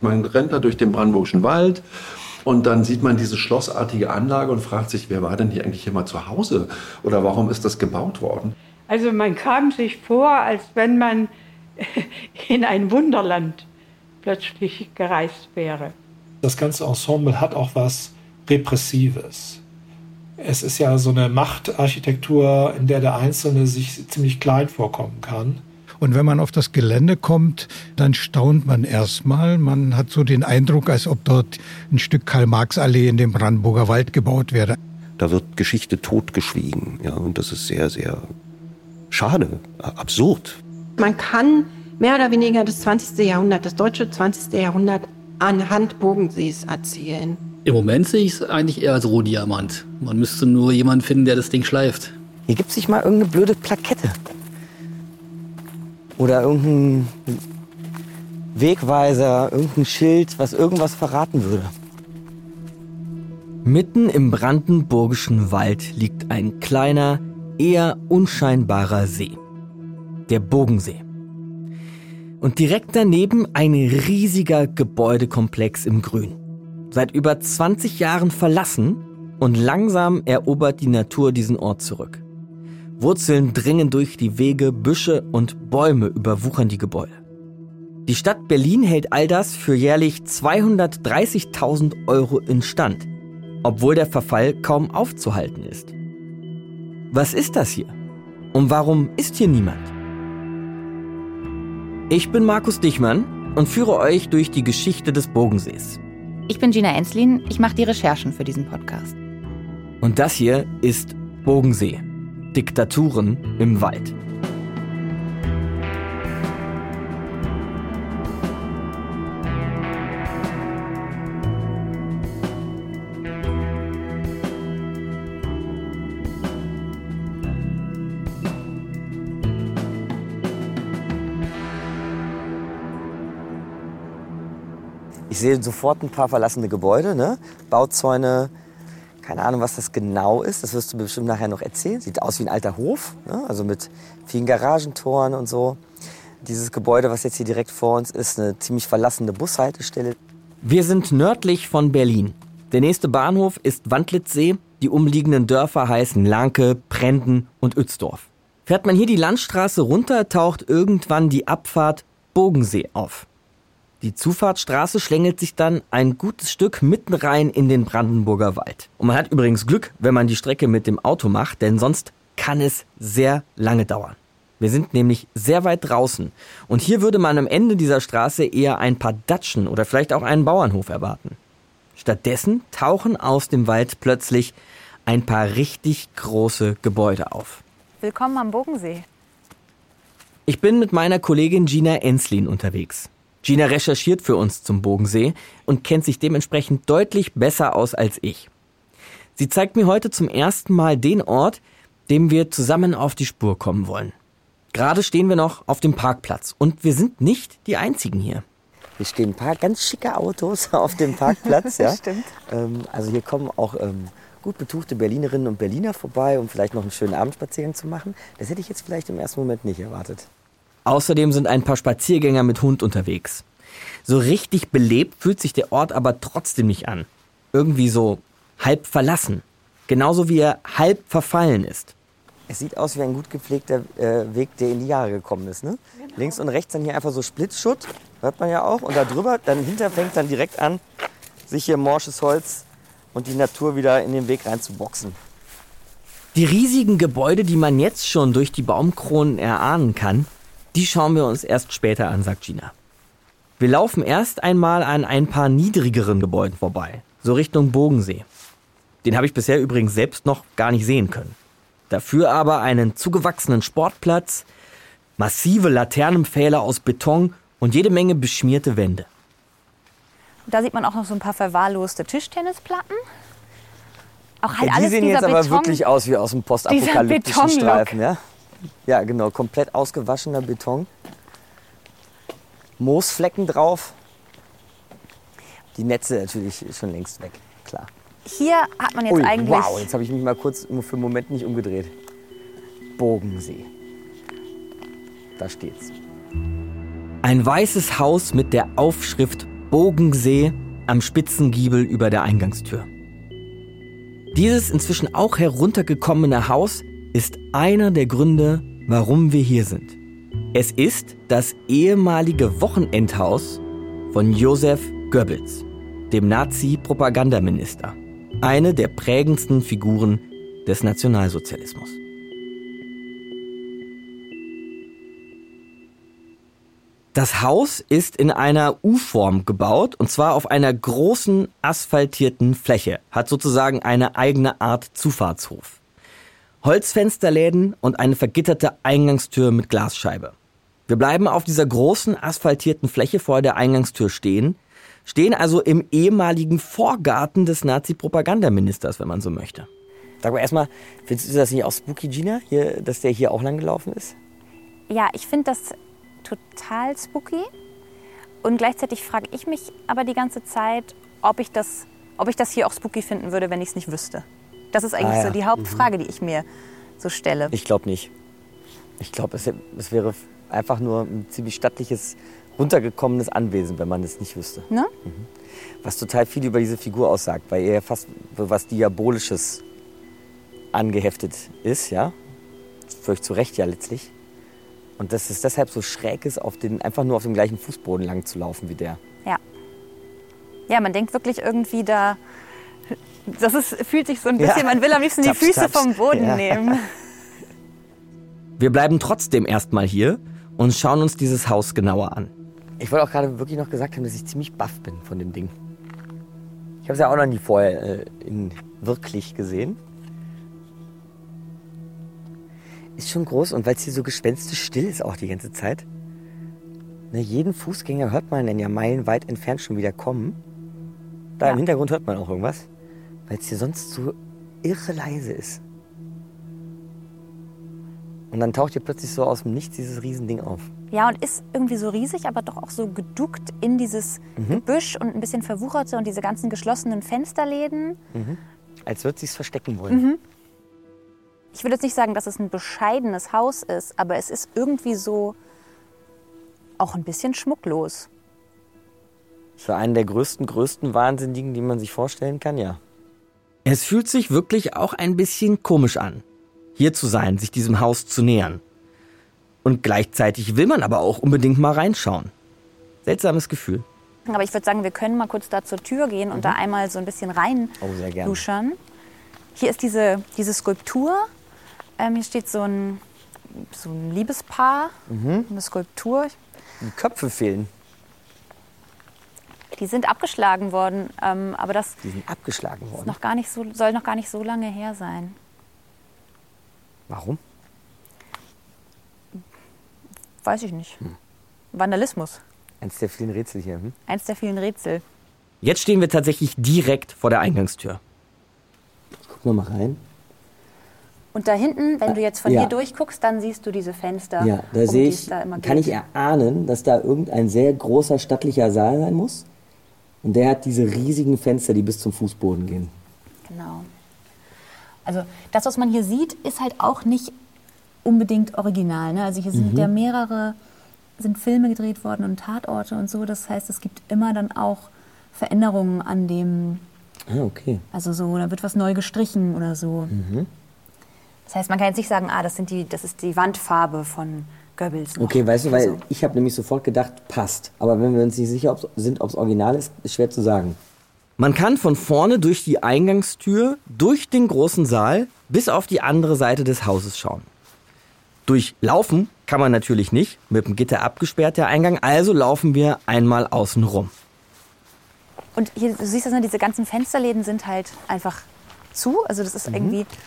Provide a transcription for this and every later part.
Man rennt da durch den Brandenburgischen Wald und dann sieht man diese schlossartige Anlage und fragt sich, wer war denn hier eigentlich immer zu Hause oder warum ist das gebaut worden? Also man kam sich vor, als wenn man in ein Wunderland plötzlich gereist wäre. Das ganze Ensemble hat auch was Repressives. Es ist ja so eine Machtarchitektur, in der der Einzelne sich ziemlich klein vorkommen kann. Und wenn man auf das Gelände kommt, dann staunt man erstmal. Man hat so den Eindruck, als ob dort ein Stück Karl-Marx-Allee in dem Brandenburger Wald gebaut wäre. Da wird Geschichte totgeschwiegen. Ja, und das ist sehr, sehr schade, absurd. Man kann mehr oder weniger das 20. Jahrhundert, das deutsche 20. Jahrhundert anhand Bogensees erzählen. Im Moment sehe ich es eigentlich eher als Rohdiamant. Man müsste nur jemanden finden, der das Ding schleift. Hier gibt es nicht mal irgendeine blöde Plakette. Oder irgendein Wegweiser, irgendein Schild, was irgendwas verraten würde. Mitten im brandenburgischen Wald liegt ein kleiner, eher unscheinbarer See. Der Bogensee. Und direkt daneben ein riesiger Gebäudekomplex im Grün. Seit über 20 Jahren verlassen und langsam erobert die Natur diesen Ort zurück. Wurzeln dringen durch die Wege, Büsche und Bäume überwuchern die Gebäude. Die Stadt Berlin hält all das für jährlich 230.000 Euro instand, obwohl der Verfall kaum aufzuhalten ist. Was ist das hier? Und warum ist hier niemand? Ich bin Markus Dichmann und führe euch durch die Geschichte des Bogensees. Ich bin Gina Enslin, ich mache die Recherchen für diesen Podcast. Und das hier ist Bogensee. Diktaturen im Wald. Ich sehe sofort ein paar verlassene Gebäude, ne? Bauzäune, keine Ahnung, was das genau ist. Das wirst du bestimmt nachher noch erzählen. Sieht aus wie ein alter Hof, ne? also mit vielen Garagentoren und so. Dieses Gebäude, was jetzt hier direkt vor uns ist, eine ziemlich verlassene Bushaltestelle. Wir sind nördlich von Berlin. Der nächste Bahnhof ist Wandlitzsee. Die umliegenden Dörfer heißen Lanke, Prenden und Uetzdorf. Fährt man hier die Landstraße runter, taucht irgendwann die Abfahrt Bogensee auf. Die Zufahrtsstraße schlängelt sich dann ein gutes Stück mitten rein in den Brandenburger Wald. Und man hat übrigens Glück, wenn man die Strecke mit dem Auto macht, denn sonst kann es sehr lange dauern. Wir sind nämlich sehr weit draußen. Und hier würde man am Ende dieser Straße eher ein paar Datschen oder vielleicht auch einen Bauernhof erwarten. Stattdessen tauchen aus dem Wald plötzlich ein paar richtig große Gebäude auf. Willkommen am Bogensee. Ich bin mit meiner Kollegin Gina Enslin unterwegs. Gina recherchiert für uns zum Bogensee und kennt sich dementsprechend deutlich besser aus als ich. Sie zeigt mir heute zum ersten Mal den Ort, dem wir zusammen auf die Spur kommen wollen. Gerade stehen wir noch auf dem Parkplatz und wir sind nicht die einzigen hier. Hier stehen ein paar ganz schicke Autos auf dem Parkplatz. Ja? Stimmt. Ähm, also hier kommen auch ähm, gut betuchte Berlinerinnen und Berliner vorbei, um vielleicht noch einen schönen Abendspaziergang zu machen. Das hätte ich jetzt vielleicht im ersten Moment nicht erwartet. Außerdem sind ein paar Spaziergänger mit Hund unterwegs. So richtig belebt fühlt sich der Ort aber trotzdem nicht an. Irgendwie so halb verlassen. Genauso wie er halb verfallen ist. Es sieht aus wie ein gut gepflegter äh, Weg, der in die Jahre gekommen ist. Ne? Genau. Links und rechts dann hier einfach so Splitschutt, hört man ja auch. Und da drüber, dann hinter fängt dann direkt an, sich hier morsches Holz und die Natur wieder in den Weg reinzuboxen. Die riesigen Gebäude, die man jetzt schon durch die Baumkronen erahnen kann, die schauen wir uns erst später an, sagt Gina. Wir laufen erst einmal an ein paar niedrigeren Gebäuden vorbei, so Richtung Bogensee. Den habe ich bisher übrigens selbst noch gar nicht sehen können. Dafür aber einen zugewachsenen Sportplatz, massive Laternenpfähle aus Beton und jede Menge beschmierte Wände. Da sieht man auch noch so ein paar verwahrloste Tischtennisplatten. Auch halt ja, die alles sehen jetzt aber wirklich aus wie aus dem postapokalyptischen Streifen. Ja? Ja, genau, komplett ausgewaschener Beton. Moosflecken drauf. Die Netze natürlich schon längst weg, klar. Hier hat man jetzt Ui, eigentlich. Wow, jetzt habe ich mich mal kurz für einen Moment nicht umgedreht. Bogensee. Da steht's. Ein weißes Haus mit der Aufschrift Bogensee am Spitzengiebel über der Eingangstür. Dieses inzwischen auch heruntergekommene Haus ist einer der Gründe, warum wir hier sind. Es ist das ehemalige Wochenendhaus von Josef Goebbels, dem Nazi-Propagandaminister. Eine der prägendsten Figuren des Nationalsozialismus. Das Haus ist in einer U-Form gebaut und zwar auf einer großen asphaltierten Fläche, hat sozusagen eine eigene Art Zufahrtshof. Holzfensterläden und eine vergitterte Eingangstür mit Glasscheibe. Wir bleiben auf dieser großen asphaltierten Fläche vor der Eingangstür stehen, stehen also im ehemaligen Vorgarten des Nazi-Propagandaministers, wenn man so möchte. Sag mal erstmal, findest du das nicht auch spooky, Gina, hier, dass der hier auch lang gelaufen ist? Ja, ich finde das total spooky. Und gleichzeitig frage ich mich aber die ganze Zeit, ob ich das, ob ich das hier auch spooky finden würde, wenn ich es nicht wüsste. Das ist eigentlich Ah ja. so die Hauptfrage, die ich mir so stelle. Ich glaube nicht. Ich glaube, es, es wäre einfach nur ein ziemlich stattliches, runtergekommenes Anwesen, wenn man es nicht wüsste. Ne? Was total viel über diese Figur aussagt, weil er fast was Diabolisches angeheftet ist, ja. Völlig zu Recht ja letztlich. Und dass es deshalb so schräg ist, auf den, einfach nur auf dem gleichen Fußboden lang zu laufen wie der. Ja. Ja, man denkt wirklich irgendwie da. Das ist, fühlt sich so ein bisschen, Ja. man will am liebsten die Taps, Füße taps. vom Boden Ja. nehmen. Wir bleiben trotzdem erstmal hier und schauen uns dieses Haus genauer an. Ich wollte auch gerade wirklich noch gesagt haben, dass ich ziemlich baff bin von dem Ding. Ich habe es ja auch noch nie vorher äh, in wirklich gesehen. Ist schon groß und weil es hier so gespenstisch still ist auch die ganze Zeit. Ne, jeden Fußgänger hört man dann ja meilenweit entfernt schon wieder kommen. Da Ja. im Hintergrund hört man auch irgendwas, weil es hier sonst so irre leise ist. Und dann taucht hier plötzlich so aus dem Nichts dieses Riesending auf. Ja, und ist irgendwie so riesig, aber doch auch so geduckt in dieses Gebüsch und ein bisschen verwuchert so und diese ganzen geschlossenen Fensterläden. Als würde sich's verstecken wollen. Ich würde jetzt nicht sagen, dass es ein bescheidenes Haus ist, aber es ist irgendwie so auch ein bisschen schmucklos. Für einen der größten, größten Wahnsinnigen, die man sich vorstellen kann, ja. Es fühlt sich wirklich auch ein bisschen komisch an, hier zu sein, sich diesem Haus zu nähern. Und gleichzeitig will man aber auch unbedingt mal reinschauen. Seltsames Gefühl. Aber ich würde sagen, wir können mal kurz da zur Tür gehen und da einmal so ein bisschen rein Oh, sehr gerne. luschern. Hier ist diese, diese Skulptur. Ähm, hier steht so ein, so ein Liebespaar, eine Skulptur. Die Köpfe fehlen. Die sind abgeschlagen worden, ähm, aber das Die sind abgeschlagen ist worden. noch gar nicht so, soll noch gar nicht so lange her sein. Warum? Weiß ich nicht. Vandalismus. Eins der vielen Rätsel hier. Hm? Eins der vielen Rätsel. Jetzt stehen wir tatsächlich direkt vor der Eingangstür. Gucken wir mal rein. Und da hinten, wenn du jetzt von Ja. hier durchguckst, dann siehst du diese Fenster. Ja, da um sehe die ich, da immer kann ich geht. erahnen, dass da irgendein sehr großer stattlicher Saal sein muss. Und der hat diese riesigen Fenster, die bis zum Fußboden gehen. Genau. Also das, was man hier sieht, ist halt auch nicht unbedingt original. Ne? Also hier sind ja mehrere, sind Filme gedreht worden und Tatorte und so. Das heißt, es gibt immer dann auch Veränderungen an dem, Ah, okay. also so, da wird was neu gestrichen oder so. Das heißt, man kann jetzt nicht sagen, ah, das, sind die, das ist die Wandfarbe von Goebbels. noch. Okay, weißt du, weil Also, ich habe nämlich sofort gedacht, passt. Aber wenn wir uns nicht sicher ob's- sind, ob es original ist, ist schwer zu sagen. Man kann von vorne durch die Eingangstür, durch den großen Saal bis auf die andere Seite des Hauses schauen. Durchlaufen kann man natürlich nicht, mit dem Gitter abgesperrt der Eingang, also laufen wir einmal außen rum. Und hier, du siehst das, ne, diese ganzen Fensterläden sind halt einfach zu. Also das ist irgendwie eigentlich...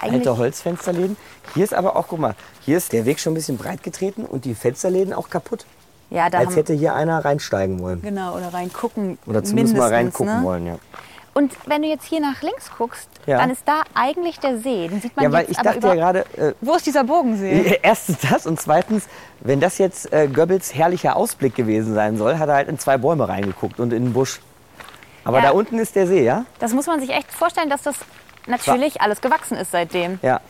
Alte Holzfensterläden. Hier ist aber auch, guck mal, hier ist der Weg schon ein bisschen breit getreten und die Fensterläden auch kaputt. Ja, da Als haben, hätte hier einer reinsteigen wollen. Genau, oder reingucken. Oder zumindest mal reingucken ne? wollen, ja. Und wenn du jetzt hier nach links guckst, Ja. dann ist da eigentlich der See. Den sieht man Ja, weil jetzt ich dachte ja gerade, äh, Wo ist dieser Bogensee? Erstens das und zweitens, wenn das jetzt äh, Goebbels herrlicher Ausblick gewesen sein soll, hat er halt in zwei Bäume reingeguckt und in den Busch. Aber Ja. da unten ist der See, ja? Das muss man sich echt vorstellen, dass das natürlich alles gewachsen ist seitdem. Ja.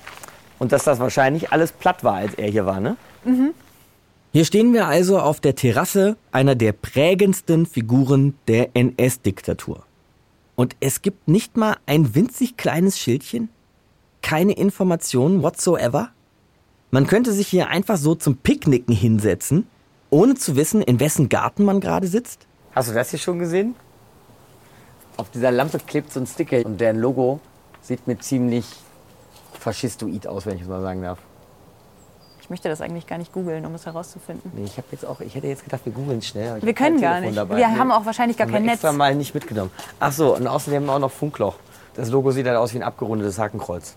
Und dass das wahrscheinlich alles platt war, als er hier war, ne? Hier stehen wir also auf der Terrasse einer der prägendsten Figuren der NS-Diktatur. Und es gibt nicht mal ein winzig kleines Schildchen? Keine Informationen whatsoever? Man könnte sich hier einfach so zum Picknicken hinsetzen, ohne zu wissen, in wessen Garten man gerade sitzt? Hast du das hier schon gesehen? Auf dieser Lampe klebt so ein Sticker und deren Logo sieht mir ziemlich faschistoid aus, wenn ich es mal sagen darf. Ich möchte das eigentlich gar nicht googeln, um es herauszufinden. Nee, ich, hab jetzt auch, ich hätte jetzt gedacht, wir googeln schnell. Wir können gar Telefon nicht. Dabei. Wir Nee. haben auch wahrscheinlich gar Haben kein wir Netz. extra mal nicht mitgenommen. Ach so, und außerdem haben wir auch noch Funkloch. Das Logo sieht halt aus wie ein abgerundetes Hakenkreuz.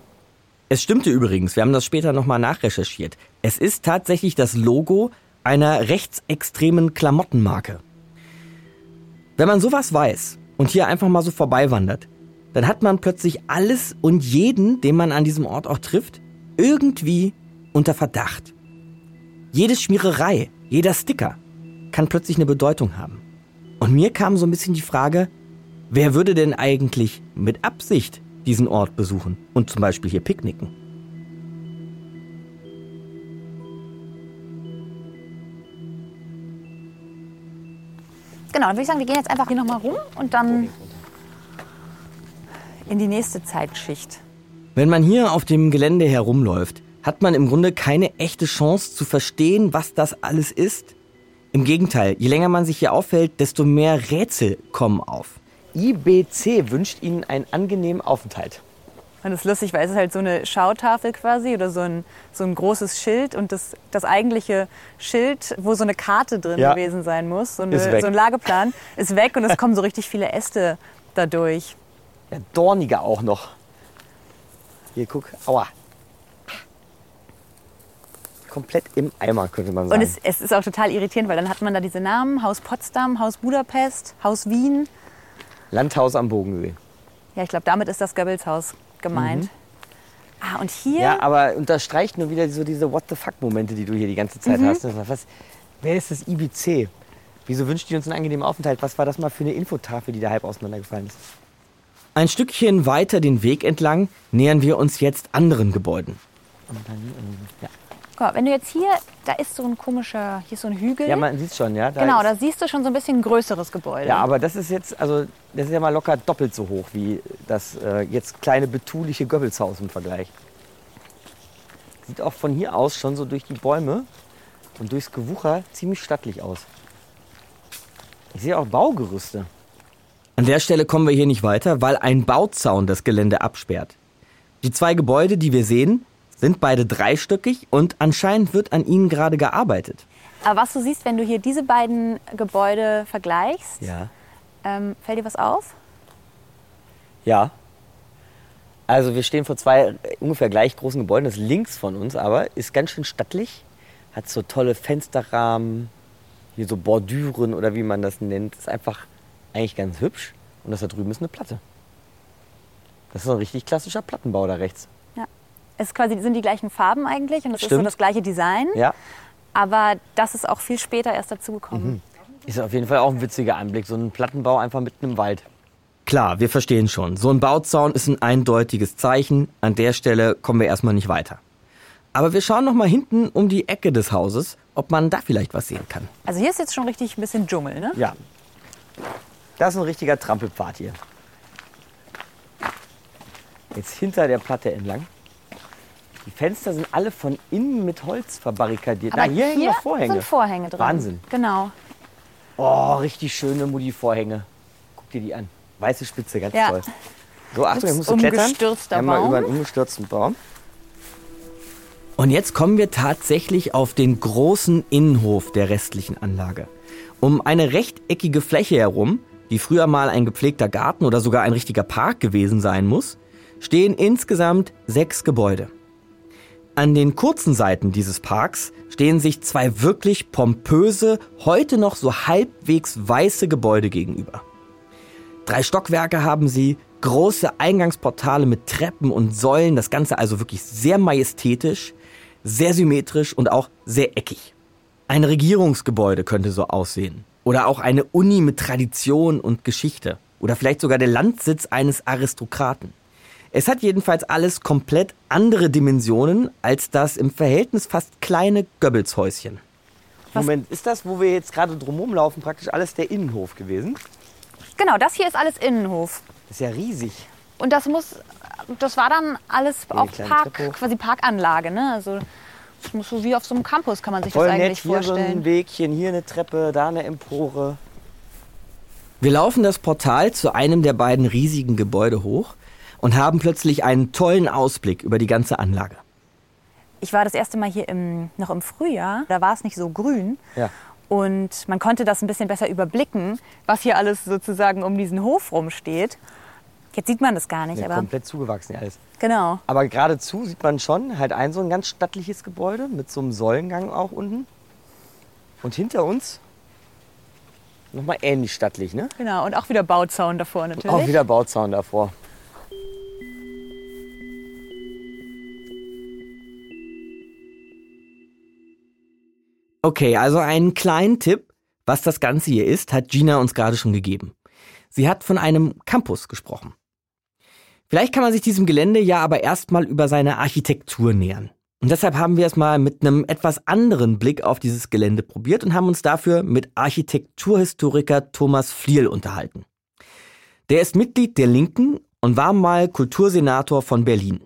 Es stimmte übrigens, wir haben das später nochmal nachrecherchiert. Es ist tatsächlich das Logo einer rechtsextremen Klamottenmarke. Wenn man sowas weiß und hier einfach mal so vorbeiwandert, dann hat man plötzlich alles und jeden, den man an diesem Ort auch trifft, irgendwie unter Verdacht. Jede Schmiererei, jeder Sticker kann plötzlich eine Bedeutung haben. Und mir kam so ein bisschen die Frage, wer würde denn eigentlich mit Absicht diesen Ort besuchen und zum Beispiel hier picknicken? Genau, dann würde ich sagen, wir gehen jetzt einfach hier nochmal rum und dann in die nächste Zeitschicht. Wenn man hier auf dem Gelände herumläuft, hat man im Grunde keine echte Chance zu verstehen, was das alles ist. Im Gegenteil, je länger man sich hier aufhält, desto mehr Rätsel kommen auf. IBC wünscht Ihnen einen angenehmen Aufenthalt. Und das ist lustig, weil es ist halt so eine Schautafel quasi oder so ein, so ein großes Schild und das, das eigentliche Schild, wo so eine Karte drin Ja. gewesen sein muss, so, eine, so ein Lageplan, ist weg und es kommen so richtig viele Äste dadurch. Ja, dorniger auch noch. Hier, guck. Aua. Komplett im Eimer, könnte man Und sagen. es, es ist auch total irritierend, weil dann hat man da diese Namen, Haus Potsdam, Haus Budapest, Haus Wien. Landhaus am Bodensee. Ja, ich glaube, damit ist das Goebbels-Haus gemeint. Ah, und hier, Mhm. Ja, aber unterstreicht nur wieder so diese What the fuck-Momente, die du hier die ganze Zeit Mhm. hast. Was, wer ist das IBC? Wieso wünscht ihr uns einen angenehmen Aufenthalt? Was war das mal für eine Infotafel, die da halb auseinandergefallen ist? Ein Stückchen weiter den Weg entlang nähern wir uns jetzt anderen Gebäuden. Ja. guck mal, wenn du jetzt hier, da ist so ein komischer, hier ist so ein Hügel. ja, man sieht schon, ja. Da genau, da siehst du schon so ein bisschen ein größeres Gebäude. Ja, aber das ist jetzt, also das ist ja mal locker doppelt so hoch wie das äh, jetzt kleine betuliche Goebbelshaus im Vergleich. Sieht auch von hier aus schon so durch die Bäume und durchs Gewucher ziemlich stattlich aus. Ich sehe auch Baugerüste. An der Stelle kommen wir hier nicht weiter, weil ein Bauzaun das Gelände absperrt. Die zwei Gebäude, die wir sehen, sind beide dreistöckig und anscheinend wird an ihnen gerade gearbeitet. Aber was du siehst, wenn du hier diese beiden Gebäude vergleichst, Ja. ähm, fällt dir was auf? Ja. Also wir stehen vor zwei äh, ungefähr gleich großen Gebäuden. Das links von uns aber ist ganz schön stattlich. Hat so tolle Fensterrahmen, hier so Bordüren oder wie man das nennt. Ist einfach eigentlich ganz hübsch. Und das da drüben ist eine Platte. Das ist ein richtig klassischer Plattenbau da rechts. Ja. Es quasi, sind die gleichen Farben eigentlich und es ist so das gleiche Design. Ja. Aber das ist auch viel später erst dazugekommen. Ist auf jeden Fall auch ein witziger Anblick. So ein Plattenbau einfach mitten im Wald. Klar, wir verstehen schon. So ein Bauzaun ist ein eindeutiges Zeichen. An der Stelle kommen wir erstmal nicht weiter. Aber wir schauen noch mal hinten um die Ecke des Hauses, ob man da vielleicht was sehen kann. Also hier ist jetzt schon richtig ein bisschen Dschungel, ne? Ja. Das ist ein richtiger Trampelpfad hier. Jetzt hinter der Platte entlang. Die Fenster sind alle von innen mit Holz verbarrikadiert. Aber Na, hier, hängen noch Vorhänge. sind Vorhänge drin. Wahnsinn. Genau. Oh, richtig schöne Mutti-Vorhänge. Guck dir die an. Weiße Spitze, ganz Ja. toll. So, Achtung, jetzt musst du klettern. umgestürzter Einmal Baum. über einen umgestürzten Baum. Und jetzt kommen wir tatsächlich auf den großen Innenhof der restlichen Anlage. Um eine rechteckige Fläche herum, die früher mal ein gepflegter Garten oder sogar ein richtiger Park gewesen sein muss, stehen insgesamt sechs Gebäude. An den kurzen Seiten dieses Parks stehen sich zwei wirklich pompöse, heute noch so halbwegs weiße Gebäude gegenüber. Drei Stockwerke haben sie, große Eingangsportale mit Treppen und Säulen, das Ganze also wirklich sehr majestätisch, sehr symmetrisch und auch sehr eckig. Ein Regierungsgebäude könnte so aussehen. Oder auch eine Uni mit Tradition und Geschichte. Oder vielleicht sogar der Landsitz eines Aristokraten. Es hat jedenfalls alles komplett andere Dimensionen als das im Verhältnis fast kleine Goebbelshäuschen. Was- Moment, ist das, wo wir jetzt gerade drumherum laufen, praktisch alles der Innenhof gewesen? Genau, das hier ist alles Innenhof. Das ist ja riesig. Und das muss, das war dann alles auch Park, Treppe quasi Parkanlage, ne? Also so wie auf so einem Campus kann man sich Voll das nett, eigentlich hier so ein vorstellen. Wegchen, hier eine Treppe, da eine Empore. Wir laufen das Portal zu einem der beiden riesigen Gebäude hoch und haben plötzlich einen tollen Ausblick über die ganze Anlage. Ich war das erste Mal hier im, noch im Frühjahr. Da war es nicht so grün. Ja. Und man konnte das ein bisschen besser überblicken, was hier alles sozusagen um diesen Hof rumsteht. Jetzt sieht man das gar nicht, Ja, aber komplett zugewachsen alles. genau. Aber geradezu sieht man schon halt ein so ein ganz stattliches Gebäude mit so einem Säulengang auch unten. Und hinter uns nochmal ähnlich stattlich, ne? Genau, und auch wieder Bauzaun davor natürlich. Auch wieder Bauzaun davor. Okay, also einen kleinen Tipp, was das Ganze hier ist, hat Gina uns gerade schon gegeben. Sie hat von einem Campus gesprochen. Vielleicht kann man sich diesem Gelände ja aber erstmal über seine Architektur nähern. Und deshalb haben wir es mal mit einem etwas anderen Blick auf dieses Gelände probiert und haben uns dafür mit Architekturhistoriker Thomas Fliel unterhalten. Der ist Mitglied der Linken und war mal Kultursenator von Berlin.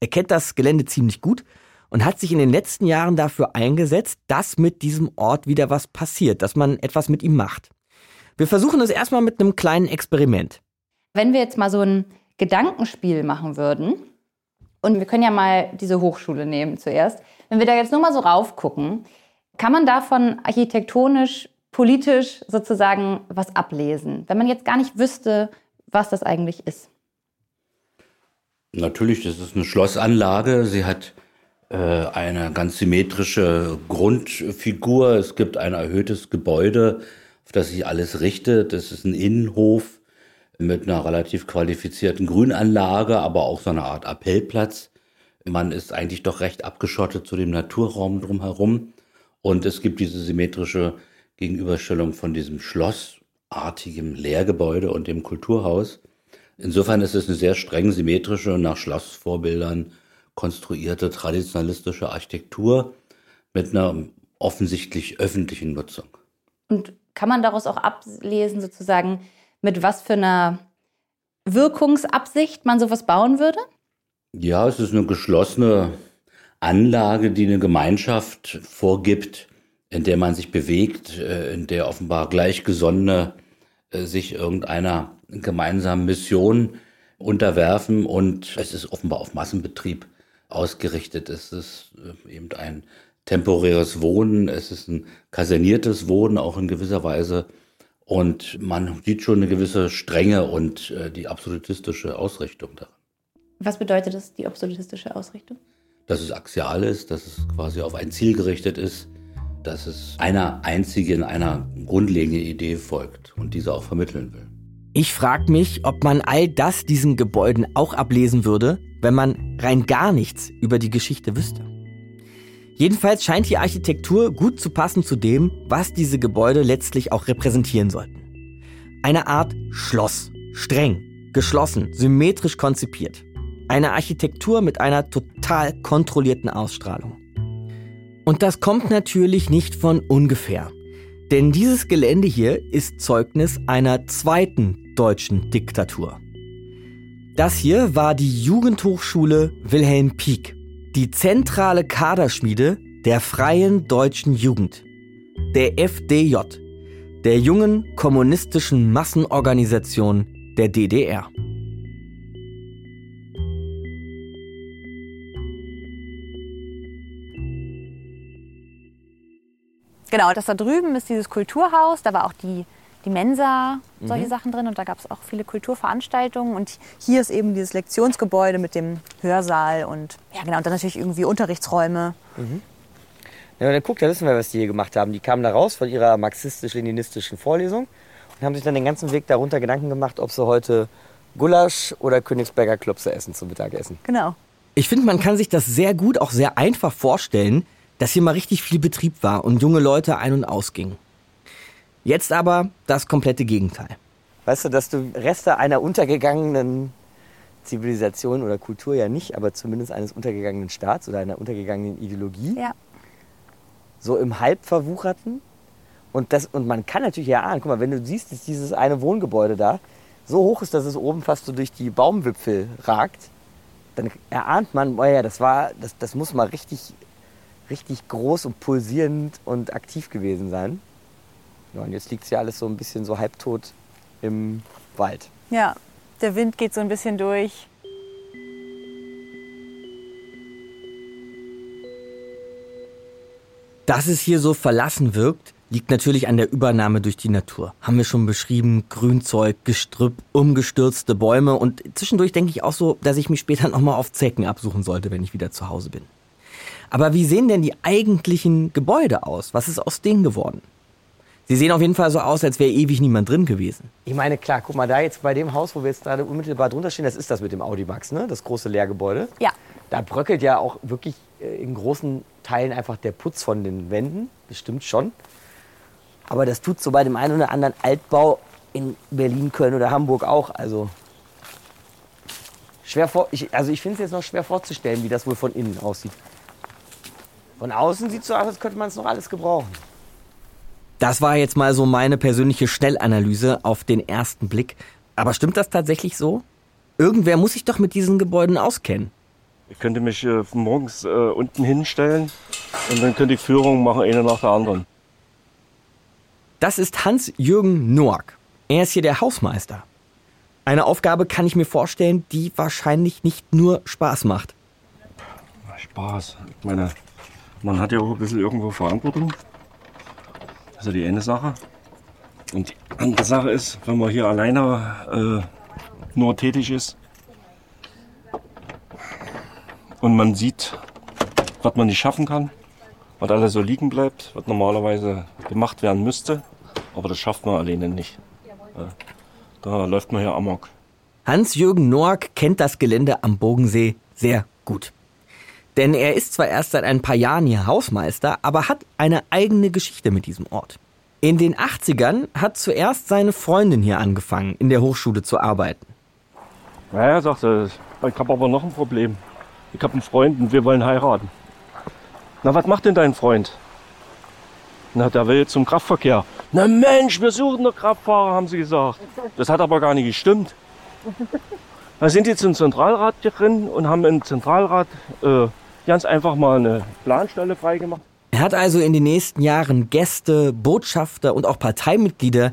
Er kennt das Gelände ziemlich gut und hat sich in den letzten Jahren dafür eingesetzt, dass mit diesem Ort wieder was passiert, dass man etwas mit ihm macht. Wir versuchen es erstmal mit einem kleinen Experiment. Wenn wir jetzt mal so ein Gedankenspiel machen würden, und wir können ja mal diese Hochschule nehmen zuerst, wenn wir da jetzt nur mal so raufgucken, kann man davon architektonisch, politisch sozusagen was ablesen, wenn man jetzt gar nicht wüsste, was das eigentlich ist. Natürlich, das ist eine Schlossanlage. Sie hat äh, eine ganz symmetrische Grundfigur. Es gibt ein erhöhtes Gebäude, auf das sich alles richtet. Es ist ein Innenhof mit einer relativ qualifizierten Grünanlage, aber auch so eine Art Appellplatz. Man ist eigentlich doch recht abgeschottet zu dem Naturraum drumherum. Und es gibt diese symmetrische Gegenüberstellung von diesem schlossartigen Lehrgebäude und dem Kulturhaus. Insofern ist es eine sehr streng symmetrische, nach Schlossvorbildern konstruierte traditionalistische Architektur mit einer offensichtlich öffentlichen Nutzung. Und kann man daraus auch ablesen, sozusagen, mit was für einer Wirkungsabsicht man sowas bauen würde? Ja, es ist eine geschlossene Anlage, die eine Gemeinschaft vorgibt, in der man sich bewegt, äh, in der offenbar Gleichgesonnene äh, sich irgendeiner gemeinsamen Mission unterwerfen und es ist offenbar auf Massenbetrieb ausgerichtet. Es ist äh, eben ein temporäres Wohnen, es ist ein kaserniertes Wohnen auch in gewisser Weise und man sieht schon eine gewisse Strenge und äh, die absolutistische Ausrichtung darin. Was bedeutet das, die absolutistische Ausrichtung? Dass es axial ist, dass es quasi auf ein Ziel gerichtet ist, dass es einer einzigen, einer grundlegenden Idee folgt und diese auch vermitteln will. Ich frage mich, ob man all das diesen Gebäuden auch ablesen würde, wenn man rein gar nichts über die Geschichte wüsste. Jedenfalls scheint die Architektur gut zu passen zu dem, was diese Gebäude letztlich auch repräsentieren sollten. Eine Art Schloss, streng, geschlossen, symmetrisch konzipiert. Eine Architektur mit einer total kontrollierten Ausstrahlung. Und das kommt natürlich nicht von ungefähr. Denn dieses Gelände hier ist Zeugnis einer zweiten deutschen Diktatur. Das hier war die Jugendhochschule Wilhelm Pieck, die zentrale Kaderschmiede der Freien Deutschen Jugend, der FDJ, der jungen kommunistischen Massenorganisation der DDR. Genau, das da drüben ist dieses Kulturhaus. Da war auch die, die Mensa, solche Mhm. Sachen drin. Und da gab es auch viele Kulturveranstaltungen. Und hier ist eben dieses Lektionsgebäude mit dem Hörsaal und ja, genau. Und dann natürlich irgendwie Unterrichtsräume. Ja, dann guck, da wissen wir, was die hier gemacht haben. Die kamen da raus von ihrer marxistisch-leninistischen Vorlesung und haben sich dann den ganzen Weg darunter Gedanken gemacht, ob sie heute Gulasch oder Königsberger Klopse essen zum Mittagessen. Genau. Ich finde, man kann sich das sehr gut, auch sehr einfach vorstellen, dass hier mal richtig viel Betrieb war und junge Leute ein- und ausgingen. Jetzt aber das komplette Gegenteil. Weißt du, dass du Reste einer untergegangenen Zivilisation oder Kultur ja nicht, aber zumindest eines untergegangenen Staats oder einer untergegangenen Ideologie Ja. so im halb verwucherten. Und, das, und man kann natürlich erahnen, guck mal, wenn du siehst, dass dieses eine Wohngebäude da so hoch ist, dass es oben fast so durch die Baumwipfel ragt, dann erahnt man, oh ja, das war, das, das muss mal richtig, richtig groß und pulsierend und aktiv gewesen sein. Ja, und jetzt liegt es ja alles so ein bisschen so halbtot im Wald. Ja, der Wind geht so ein bisschen durch. Dass es hier so verlassen wirkt, liegt natürlich an der Übernahme durch die Natur. Haben wir schon beschrieben, Grünzeug, Gestrüpp, umgestürzte Bäume und zwischendurch denke ich auch so, dass ich mich später nochmal auf Zecken absuchen sollte, wenn ich wieder zu Hause bin. Aber wie sehen denn die eigentlichen Gebäude aus? Was ist aus denen geworden? Sie sehen auf jeden Fall so aus, als wäre ewig niemand drin gewesen. Ich meine, klar, guck mal, da jetzt bei dem Haus, wo wir jetzt gerade unmittelbar drunter stehen, das ist das mit dem Audimax, ne? Das große Lehrgebäude. Ja. Da bröckelt ja auch wirklich äh, in großen Teilen einfach der Putz von den Wänden. Das stimmt schon. Aber das tut so bei dem einen oder anderen Altbau in Berlin, Köln oder Hamburg auch. Also schwer vor, ich, also ich finde es jetzt noch schwer vorzustellen, wie das wohl von innen aussieht. Von außen sieht es so aus, als könnte man es noch alles gebrauchen. Das war jetzt mal so meine persönliche Schnellanalyse auf den ersten Blick. Aber stimmt das tatsächlich so? Irgendwer muss sich doch mit diesen Gebäuden auskennen. Ich könnte mich äh, morgens äh, unten hinstellen und dann könnte ich Führungen machen, eine nach der anderen. Das ist Hans-Jürgen Noack. Er ist hier der Hausmeister. Eine Aufgabe kann ich mir vorstellen, die wahrscheinlich nicht nur Spaß macht. Spaß. Ich meine, man hat ja auch ein bisschen irgendwo Verantwortung. Das ist ja die eine Sache. Und die andere Sache ist, wenn man hier alleine äh, nur tätig ist und man sieht, was man nicht schaffen kann, was alles so liegen bleibt, was normalerweise gemacht werden müsste. Aber das schafft man alleine nicht. Da läuft man ja amok. Hans-Jürgen Noack kennt das Gelände am Bogensee sehr gut. Denn er ist zwar erst seit ein paar Jahren hier Hausmeister, aber hat eine eigene Geschichte mit diesem Ort. In den 80ern hat zuerst seine Freundin hier angefangen, in der Hochschule zu arbeiten. Naja, sagt er, ich habe aber noch ein Problem. Ich habe einen Freund und wir wollen heiraten. Na, was macht denn dein Freund? Na, der will zum Kraftverkehr. Na Mensch, wir suchen noch Kraftfahrer, haben sie gesagt. Das hat aber gar nicht gestimmt. Da sind jetzt im Zentralrat drin und haben im Zentralrat äh, ganz einfach mal eine Planstelle freigemacht. Er hat also in den nächsten Jahren Gäste, Botschafter und auch Parteimitglieder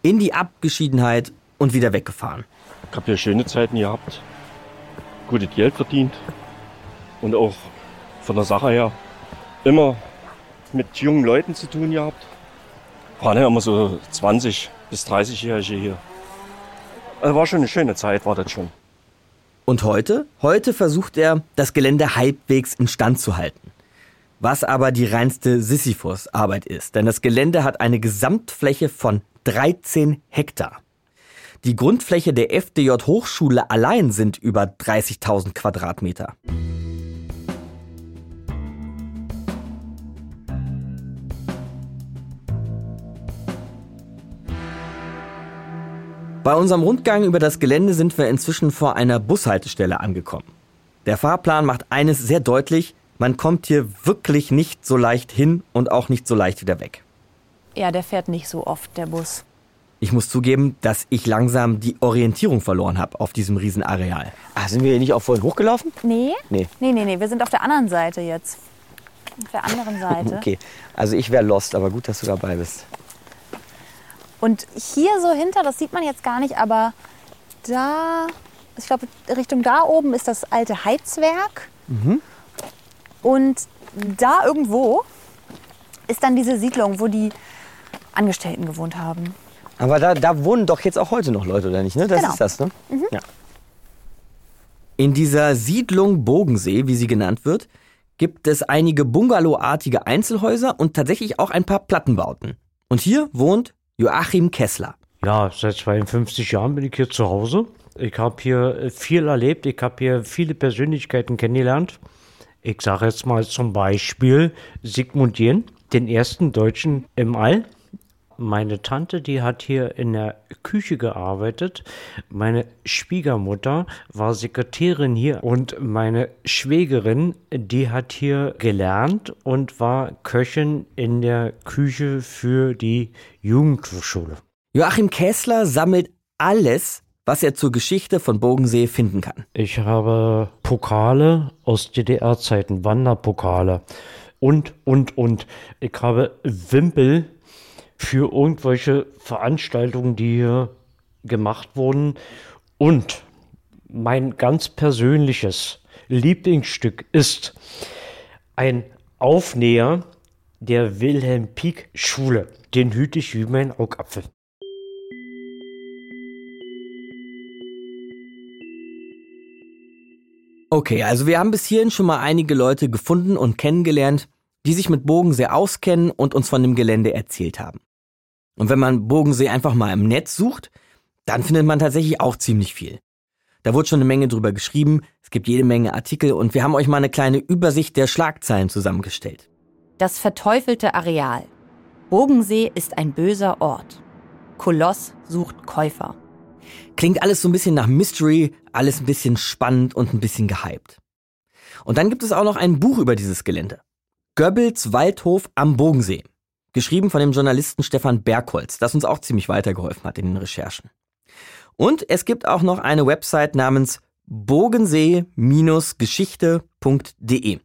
in die Abgeschiedenheit und wieder weggefahren. Ich habe hier schöne Zeiten gehabt, gutes Geld verdient und auch von der Sache her immer mit jungen Leuten zu tun gehabt. Waren ja immer so 20 bis 30-Jährige hier. Also war schon eine schöne Zeit, war das schon. Und heute? Heute versucht er, das Gelände halbwegs instand zu halten. Was aber die reinste Sisyphus-Arbeit ist, denn das Gelände hat eine Gesamtfläche von 13 Hektar. Die Grundfläche der FDJ Hochschule allein sind über 30.000 Quadratmeter. Bei unserem Rundgang über das Gelände sind wir inzwischen vor einer Bushaltestelle angekommen. Der Fahrplan macht eines sehr deutlich, man kommt hier wirklich nicht so leicht hin und auch nicht so leicht wieder weg. Ja, der fährt nicht so oft, der Bus. Ich muss zugeben, dass ich langsam die Orientierung verloren habe auf diesem Riesenareal. Ah, sind wir hier nicht auch vorhin hochgelaufen? Nee. Nee. Nee, nee, nee. Wir sind auf der anderen Seite jetzt. Auf der anderen Seite. Okay, also ich wäre lost, aber gut, dass du dabei bist. Und hier so hinter, das sieht man jetzt gar nicht, aber da, ich glaube, Richtung da oben ist das alte Heizwerk. Mhm. Und da irgendwo ist dann diese Siedlung, wo die Angestellten gewohnt haben. Aber da, da wohnen doch jetzt auch heute noch Leute, oder nicht? Ne? Das Genau. ist das, ne? Mhm. Ja. In dieser Siedlung Bogensee, wie sie genannt wird, gibt es einige Bungalowartige Einzelhäuser und tatsächlich auch ein paar Plattenbauten. Und hier wohnt Joachim Kessler. Ja, seit 52 Jahren bin ich hier zu Hause. Ich habe hier viel erlebt. Ich habe hier viele Persönlichkeiten kennengelernt. Ich sage jetzt mal zum Beispiel Sigmund Jähn, den ersten Deutschen im All. Meine Tante, die hat hier in der Küche gearbeitet. Meine Schwiegermutter war Sekretärin hier und meine Schwägerin, die hat hier gelernt und war Köchin in der Küche für die Jugendschule. Joachim Kessler sammelt alles, was er zur Geschichte von Bogensee finden kann. Ich habe Pokale aus DDR-Zeiten, Wanderpokale und, und, und. Ich habe Wimpel für irgendwelche Veranstaltungen, die hier gemacht wurden. Und mein ganz persönliches Lieblingsstück ist ein Aufnäher der Wilhelm Pieck Schule. Den hüte ich wie mein Augapfel. Okay, also wir haben bis hierhin schon mal einige Leute gefunden und kennengelernt, die sich mit Bogensee auskennen und uns von dem Gelände erzählt haben. Und wenn man Bogensee einfach mal im Netz sucht, dann findet man tatsächlich auch ziemlich viel. Da wurde schon eine Menge drüber geschrieben, es gibt jede Menge Artikel und wir haben euch mal eine kleine Übersicht der Schlagzeilen zusammengestellt. Das verteufelte Areal. Bogensee ist ein böser Ort. Koloss sucht Käufer. Klingt alles so ein bisschen nach Mystery, alles ein bisschen spannend und ein bisschen gehypt. Und dann gibt es auch noch ein Buch über dieses Gelände. Goebbels Waldhof am Bogensee. Geschrieben von dem Journalisten Stefan Bergholz, das uns auch ziemlich weitergeholfen hat in den Recherchen. Und es gibt auch noch eine Website namens bogensee-geschichte.de.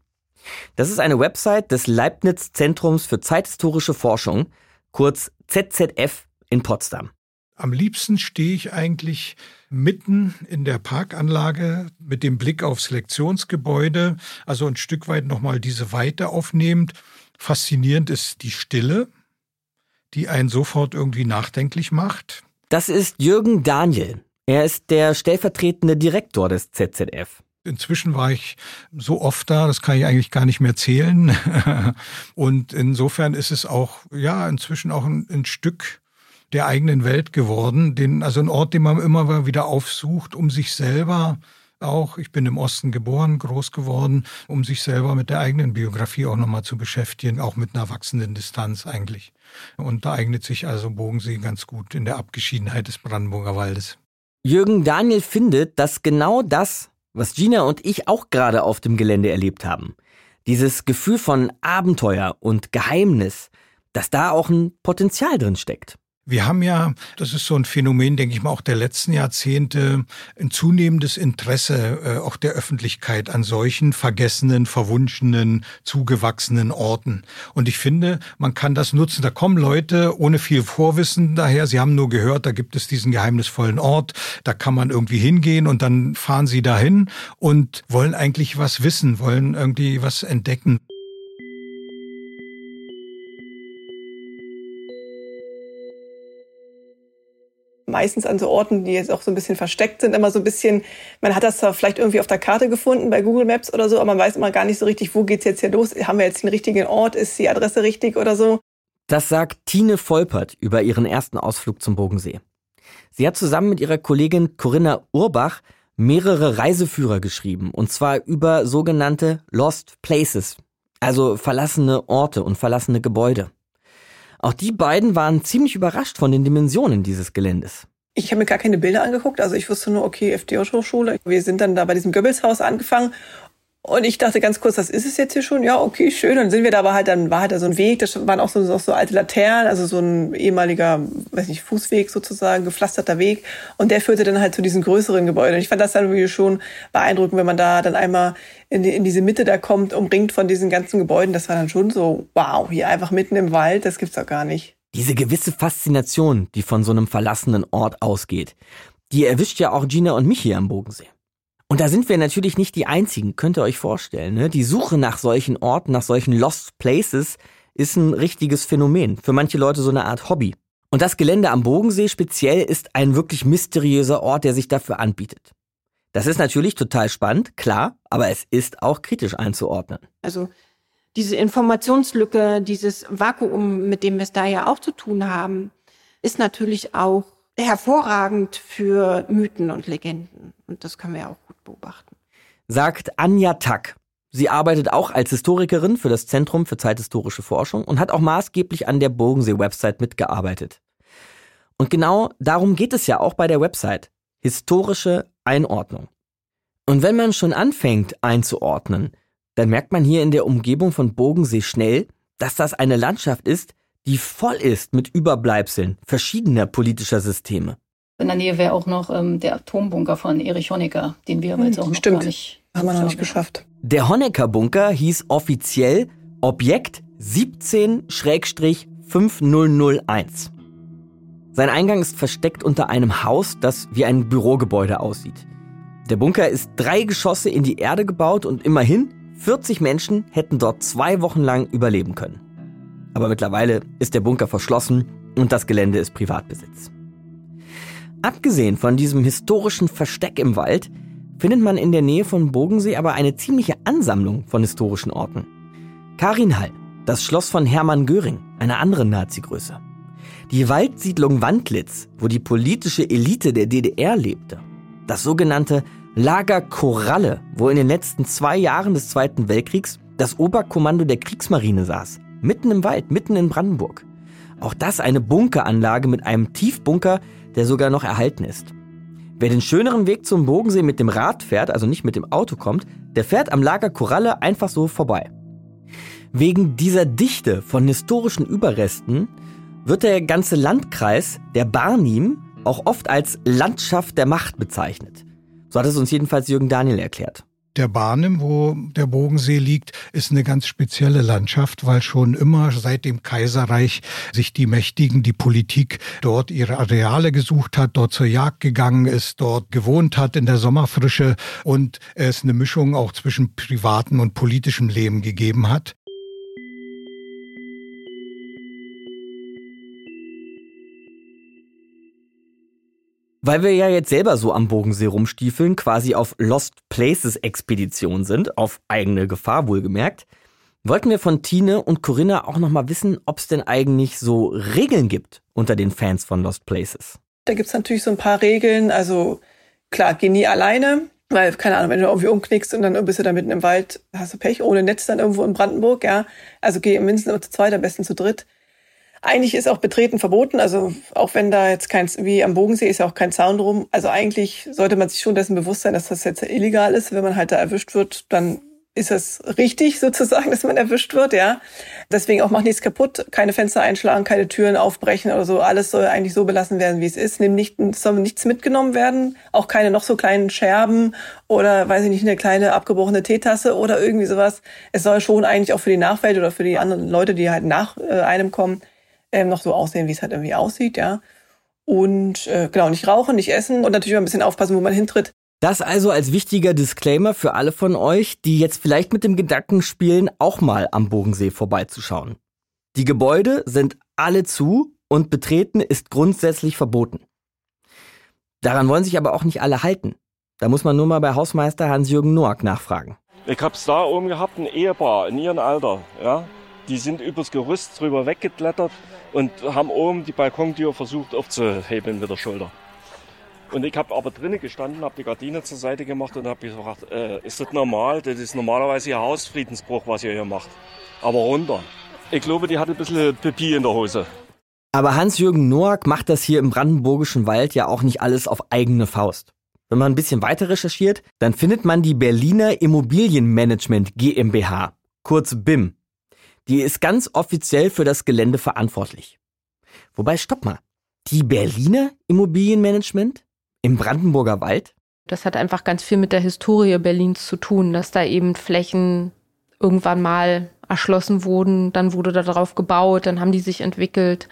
Das ist eine Website des Leibniz Zentrums für zeithistorische Forschung, kurz ZZF in Potsdam. Am liebsten stehe ich eigentlich mitten in der Parkanlage mit dem Blick aufs Lektionsgebäude, also ein Stück weit nochmal diese Weite aufnehmend. Faszinierend ist die Stille, die einen sofort irgendwie nachdenklich macht. Das ist Jürgen Daniel. Er ist der stellvertretende Direktor des ZZF. Inzwischen war ich so oft da, das kann ich eigentlich gar nicht mehr zählen. Und insofern ist es auch, ja, inzwischen auch ein, ein Stück der eigenen Welt geworden. Den, also ein Ort, den man immer wieder aufsucht, um sich selber auch, ich bin im Osten geboren, groß geworden, um sich selber mit der eigenen Biografie auch nochmal zu beschäftigen, auch mit einer wachsenden Distanz eigentlich. Und da eignet sich also Bogensee ganz gut in der Abgeschiedenheit des Brandenburger Waldes. Jürgen Daniel findet, dass genau das, was Gina und ich auch gerade auf dem Gelände erlebt haben, dieses Gefühl von Abenteuer und Geheimnis, dass da auch ein Potenzial drin steckt. Wir haben ja, das ist so ein Phänomen, denke ich mal, auch der letzten Jahrzehnte, ein zunehmendes Interesse äh, auch der Öffentlichkeit an solchen vergessenen, verwunschenen, zugewachsenen Orten. Und ich finde, man kann das nutzen. Da kommen Leute ohne viel Vorwissen daher. Sie haben nur gehört, da gibt es diesen geheimnisvollen Ort. Da kann man irgendwie hingehen und dann fahren sie dahin und wollen eigentlich was wissen, wollen irgendwie was entdecken. Meistens an so Orten, die jetzt auch so ein bisschen versteckt sind, immer so ein bisschen, man hat das zwar vielleicht irgendwie auf der Karte gefunden bei Google Maps oder so, aber man weiß immer gar nicht so richtig, wo geht's jetzt hier los? Haben wir jetzt den richtigen Ort? Ist die Adresse richtig oder so? Das sagt Tine Volpert über ihren ersten Ausflug zum Bogensee. Sie hat zusammen mit ihrer Kollegin Corinna Urbach mehrere Reiseführer geschrieben, und zwar über sogenannte Lost Places, also verlassene Orte und verlassene Gebäude. Auch die beiden waren ziemlich überrascht von den Dimensionen dieses Geländes. Ich habe mir gar keine Bilder angeguckt, also ich wusste nur, okay, FD-Hochschule. Wir sind dann da bei diesem Goebbelshaus angefangen und ich dachte ganz kurz, das ist es jetzt hier schon? Ja, okay, schön. Dann sind wir da aber halt, dann war halt da so ein Weg, das waren auch so, so, alte Laternen, also so ein ehemaliger, weiß nicht, Fußweg sozusagen, gepflasterter Weg. Und der führte dann halt zu diesen größeren Gebäuden. Und ich fand das dann irgendwie schon beeindruckend, wenn man da dann einmal in, die, in diese Mitte da kommt, umringt von diesen ganzen Gebäuden. Das war dann schon so, wow, hier einfach mitten im Wald, das gibt's doch gar nicht. Diese gewisse Faszination, die von so einem verlassenen Ort ausgeht, die erwischt ja auch Gina und mich hier am Bodensee. Und da sind wir natürlich nicht die Einzigen, könnt ihr euch vorstellen. Ne? Die Suche nach solchen Orten, nach solchen Lost Places ist ein richtiges Phänomen. Für manche Leute so eine Art Hobby. Und das Gelände am Bogensee speziell ist ein wirklich mysteriöser Ort, der sich dafür anbietet. Das ist natürlich total spannend, klar, aber es ist auch kritisch einzuordnen. Also diese Informationslücke, dieses Vakuum, mit dem wir es da ja auch zu tun haben, ist natürlich auch hervorragend für Mythen und Legenden. Und das können wir auch gut beobachten. Sagt Anja Tack. Sie arbeitet auch als Historikerin für das Zentrum für zeithistorische Forschung und hat auch maßgeblich an der Bogensee-Website mitgearbeitet. Und genau darum geht es ja auch bei der Website. Historische Einordnung. Und wenn man schon anfängt einzuordnen, dann merkt man hier in der Umgebung von Bogensee schnell, dass das eine Landschaft ist, die voll ist mit Überbleibseln verschiedener politischer Systeme. In der Nähe wäre auch noch ähm, der Atombunker von Erich Honecker, den wir aber jetzt auch noch Stimmt. gar nicht Haben wir noch nicht geschafft. Der Honecker-Bunker hieß offiziell Objekt 17-5001. Sein Eingang ist versteckt unter einem Haus, das wie ein Bürogebäude aussieht. Der Bunker ist drei Geschosse in die Erde gebaut und immerhin 40 Menschen hätten dort zwei Wochen lang überleben können. Aber mittlerweile ist der Bunker verschlossen und das Gelände ist Privatbesitz. Abgesehen von diesem historischen Versteck im Wald findet man in der Nähe von Bogensee aber eine ziemliche Ansammlung von historischen Orten. Karinhall, das Schloss von Hermann Göring, einer anderen Nazi-Größe. Die Waldsiedlung Wandlitz, wo die politische Elite der DDR lebte. Das sogenannte Lager Koralle, wo in den letzten zwei Jahren des Zweiten Weltkriegs das Oberkommando der Kriegsmarine saß. Mitten im Wald, mitten in Brandenburg. Auch das eine Bunkeranlage mit einem Tiefbunker, der sogar noch erhalten ist. Wer den schöneren Weg zum Bogensee mit dem Rad fährt, also nicht mit dem Auto kommt, der fährt am Lager Koralle einfach so vorbei. Wegen dieser Dichte von historischen Überresten wird der ganze Landkreis, der Barnim, auch oft als Landschaft der Macht bezeichnet. So hat es uns jedenfalls Jürgen Daniel erklärt. Der Barnim, wo der Bogensee liegt, ist eine ganz spezielle Landschaft, weil schon immer seit dem Kaiserreich sich die Mächtigen, die Politik dort ihre Areale gesucht hat, dort zur Jagd gegangen ist, dort gewohnt hat in der Sommerfrische und es eine Mischung auch zwischen privatem und politischem Leben gegeben hat. Weil wir ja jetzt selber so am Bogensee rumstiefeln, quasi auf Lost Places Expedition sind, auf eigene Gefahr wohlgemerkt, wollten wir von Tine und Corinna auch nochmal wissen, ob es denn eigentlich so Regeln gibt unter den Fans von Lost Places. Da gibt's natürlich so ein paar Regeln. Also klar, geh nie alleine, weil, keine Ahnung, wenn du irgendwie umknickst und dann bist du da mitten im Wald, hast du Pech, ohne Netz dann irgendwo in Brandenburg, ja. Also geh mindestens zu zweit, am besten zu dritt. Eigentlich ist auch Betreten verboten, also auch wenn da jetzt kein, wie am Bogensee ist ja auch kein Zaun drum. Also eigentlich sollte man sich schon dessen bewusst sein, dass das jetzt illegal ist. Wenn man halt da erwischt wird, dann ist das richtig sozusagen, dass man erwischt wird, ja. Deswegen auch macht nichts kaputt, keine Fenster einschlagen, keine Türen aufbrechen oder so. Alles soll eigentlich so belassen werden, wie es ist. Nimm nicht, soll nichts mitgenommen werden, auch keine noch so kleinen Scherben oder, weiß ich nicht, eine kleine abgebrochene Teetasse oder irgendwie sowas. Es soll schon eigentlich auch für die Nachwelt oder für die anderen Leute, die halt nach äh, einem kommen, ähm, noch so aussehen, wie es halt irgendwie aussieht, ja. Und äh, genau, nicht rauchen, nicht essen und natürlich mal ein bisschen aufpassen, wo man hintritt. Das also als wichtiger Disclaimer für alle von euch, die jetzt vielleicht mit dem Gedanken spielen, auch mal am Bogensee vorbeizuschauen. Die Gebäude sind alle zu und betreten ist grundsätzlich verboten. Daran wollen sich aber auch nicht alle halten. Da muss man nur mal bei Hausmeister Hans-Jürgen Noack nachfragen. Ich hab's da oben gehabt, ein Ehepaar in ihrem Alter, ja. Die sind übers Gerüst drüber weggeklettert und haben oben die Balkontür versucht aufzuhebeln mit der Schulter. Und ich habe aber drinnen gestanden, habe die Gardine zur Seite gemacht und habe gefragt, äh, ist das normal? Das ist normalerweise ihr Hausfriedensbruch, was ihr hier macht. Aber runter. Ich glaube, die hatte ein bisschen Pipi in der Hose. Aber Hans-Jürgen Noack macht das hier im brandenburgischen Wald ja auch nicht alles auf eigene Faust. Wenn man ein bisschen weiter recherchiert, dann findet man die Berliner Immobilienmanagement GmbH, kurz BIM. Die ist ganz offiziell für das Gelände verantwortlich. Wobei, stopp mal. Die Berliner Immobilienmanagement im Brandenburger Wald? Das hat einfach ganz viel mit der Historie Berlins zu tun, dass da eben Flächen irgendwann mal erschlossen wurden, dann wurde darauf gebaut, dann haben die sich entwickelt.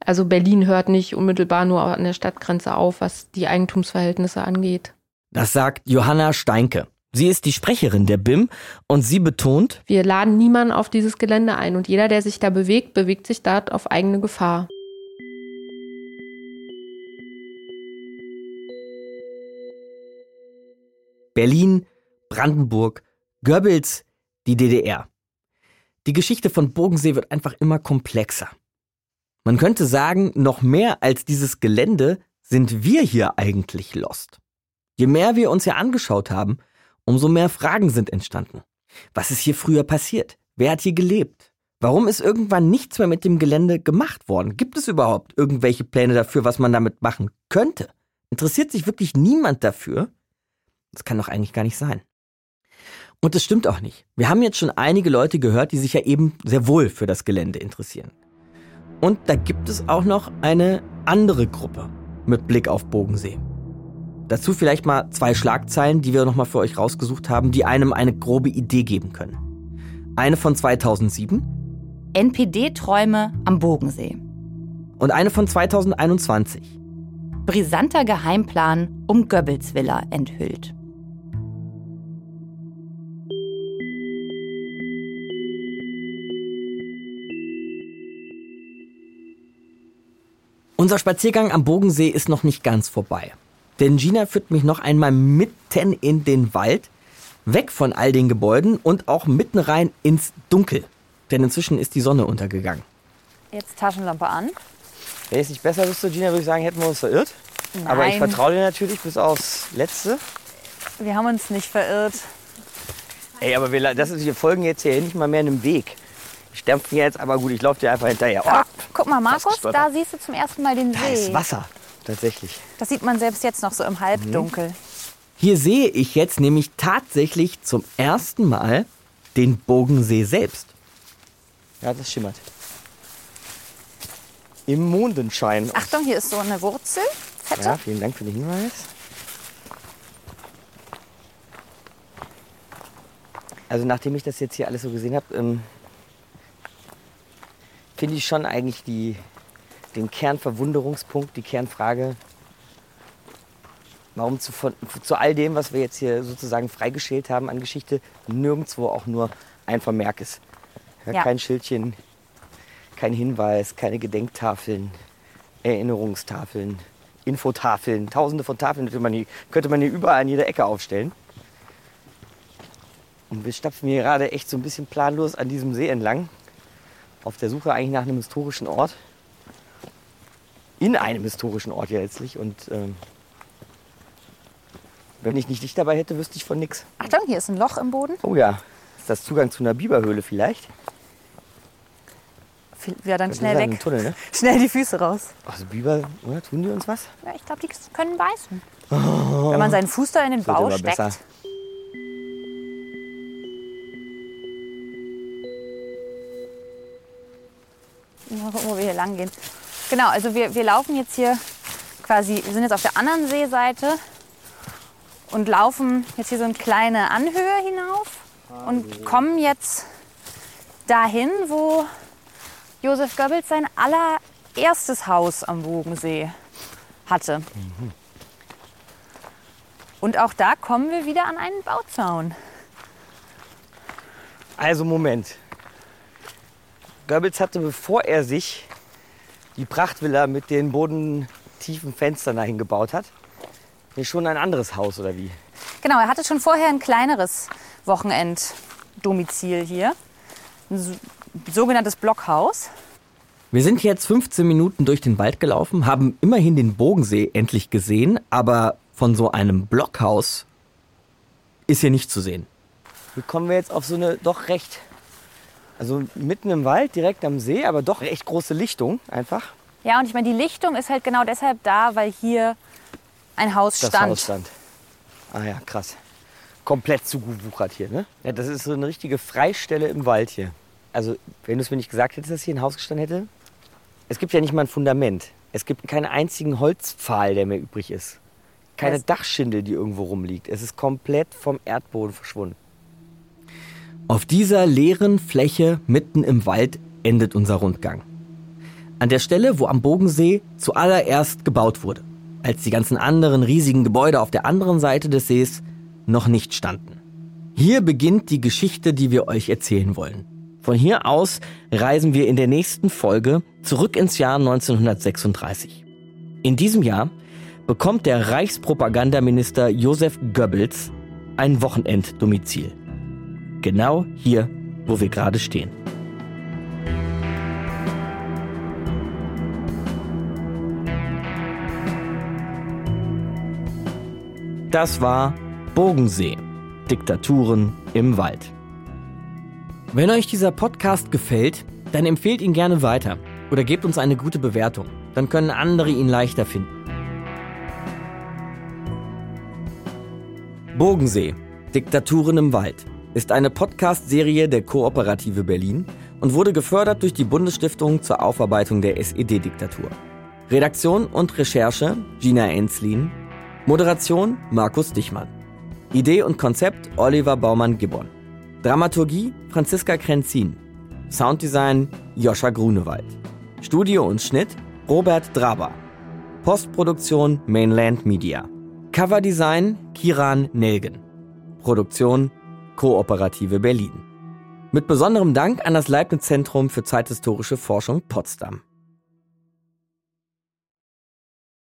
Also Berlin hört nicht unmittelbar nur an der Stadtgrenze auf, was die Eigentumsverhältnisse angeht. Das sagt Johanna Steinke. Sie ist die Sprecherin der BIM und sie betont, wir laden niemanden auf dieses Gelände ein und jeder, der sich da bewegt, bewegt sich dort auf eigene Gefahr. Berlin, Brandenburg, Goebbels, die DDR. Die Geschichte von Bogensee wird einfach immer komplexer. Man könnte sagen, noch mehr als dieses Gelände sind wir hier eigentlich lost. Je mehr wir uns hier angeschaut haben, umso mehr Fragen sind entstanden. Was ist hier früher passiert? Wer hat hier gelebt? Warum ist irgendwann nichts mehr mit dem Gelände gemacht worden? Gibt es überhaupt irgendwelche Pläne dafür, was man damit machen könnte? Interessiert sich wirklich niemand dafür? Das kann doch eigentlich gar nicht sein. Und das stimmt auch nicht. Wir haben jetzt schon einige Leute gehört, die sich ja eben sehr wohl für das Gelände interessieren. Und da gibt es auch noch eine andere Gruppe mit Blick auf Bogensee. Dazu vielleicht mal zwei Schlagzeilen, die wir nochmal für euch rausgesucht haben, die einem eine grobe Idee geben können. Eine von 2007. NPD-Träume am Bogensee. Und eine von 2021. Brisanter Geheimplan um Goebbels Villa enthüllt. Unser Spaziergang am Bogensee ist noch nicht ganz vorbei. Denn Gina führt mich noch einmal mitten in den Wald, weg von all den Gebäuden und auch mitten rein ins Dunkel. Denn inzwischen ist die Sonne untergegangen. Jetzt Taschenlampe an. Wenn es nicht besser wüsste, Gina, würde ich sagen, hätten wir uns verirrt. Nein. Aber ich vertraue dir natürlich bis aufs Letzte. Wir haben uns nicht verirrt. Ey, aber wir, das ist, wir folgen jetzt hier nicht mal mehr einem Weg. Ich stampfe jetzt, aber gut, ich laufe dir einfach hinterher. Oh, Guck mal, Markus, da siehst du zum ersten Mal den da See. ist Wasser, tatsächlich. Das sieht man selbst jetzt noch so im Halbdunkel. Hier sehe ich jetzt nämlich tatsächlich zum ersten Mal den Bogensee selbst. Ja, das schimmert. Im Mondenschein. Achtung, hier ist so eine Wurzel. Fette. Ja, vielen Dank für den Hinweis. Also nachdem ich das jetzt hier alles so gesehen habe, ähm, finde ich schon eigentlich die, den Kernverwunderungspunkt, die Kernfrage, warum zu, von, zu all dem, was wir jetzt hier sozusagen freigeschält haben an Geschichte, nirgendwo auch nur ein Vermerk ist. Ja, Ja. Kein Schildchen, kein Hinweis, keine Gedenktafeln, Erinnerungstafeln, Infotafeln, tausende von Tafeln könnte man hier, könnte man hier überall an jeder Ecke aufstellen. Und wir stapfen hier gerade echt so ein bisschen planlos an diesem See entlang, auf der Suche eigentlich nach einem historischen Ort. In einem historischen Ort ja letztlich. Und ähm, wenn ich nicht dich dabei hätte, wüsste ich von nichts. Achtung, hier ist ein Loch im Boden. Oh ja, ist das Zugang zu einer Biberhöhle vielleicht? Ja, dann schnell weg. Tunnel, ne? Schnell die Füße raus. Also Biber, oder? Tun die uns was? Ja, ich glaube, die können beißen. Oh. Wenn man seinen Fuß da in den Bau steckt. besser. Mal gucken, wo wir hier lang gehen. Genau, also wir, wir laufen jetzt hier quasi, wir sind jetzt auf der anderen Seeseite und laufen jetzt hier so eine kleine Anhöhe hinauf und kommen jetzt dahin, wo Josef Goebbels sein allererstes Haus am Bogensee hatte. Und auch da kommen wir wieder an einen Bauzaun. Also Moment. Goebbels hatte, bevor er sich die Prachtvilla mit den bodentiefen Fenstern dahin gebaut hat, hier schon ein anderes Haus oder wie? Genau, er hatte schon vorher ein kleineres Wochenenddomizil hier. Ein so- sogenanntes Blockhaus. Wir sind jetzt 15 Minuten durch den Wald gelaufen, haben immerhin den Bogensee endlich gesehen, aber von so einem Blockhaus ist hier nicht zu sehen. Wie kommen wir jetzt auf so eine doch recht, also mitten im Wald, direkt am See, aber doch recht große Lichtung einfach? Ja, und ich meine, die Lichtung ist halt genau deshalb da, weil hier ein Haus Das stand. Haus stand. Ah ja, krass. Komplett zugewuchert hier, ne? Ja, das ist so eine richtige Freistelle im Wald hier. Also, wenn du es mir nicht gesagt hättest, dass hier ein Haus gestanden hätte. Es gibt ja nicht mal ein Fundament. Es gibt keinen einzigen Holzpfahl, der mehr übrig ist. Keine Dachschindel, die irgendwo rumliegt. Es ist komplett vom Erdboden verschwunden. Auf dieser leeren Fläche mitten im Wald endet unser Rundgang. An der Stelle, wo am Bogensee zuallererst gebaut wurde, als die ganzen anderen riesigen Gebäude auf der anderen Seite des Sees noch nicht standen. Hier beginnt die Geschichte, die wir euch erzählen wollen. Von hier aus reisen wir in der nächsten Folge zurück ins Jahr 1936. In diesem Jahr bekommt der Reichspropagandaminister Josef Goebbels ein Wochenenddomizil. Genau hier, wo wir gerade stehen. Das war Bogensee. Diktaturen im Wald. Wenn euch dieser Podcast gefällt, dann empfehlt ihn gerne weiter oder gebt uns eine gute Bewertung. Dann können andere ihn leichter finden. Bogensee, Diktaturen im Wald, ist eine Podcast-Serie der Kooperative Berlin und wurde gefördert durch die Bundesstiftung zur Aufarbeitung der SED-Diktatur. Redaktion und Recherche Gina Enslin, Moderation Markus Dichmann. Idee und Konzept Oliver Baumann-Gibbon. Dramaturgie Franziska Krenzin. Sounddesign Joscha Grunewald. Studio und Schnitt Robert Draber. Postproduktion Mainland Media. Coverdesign Kiran Nelgen. Produktion Kooperative Berlin. Mit besonderem Dank an das Leibniz Zentrum für zeithistorische Forschung Potsdam.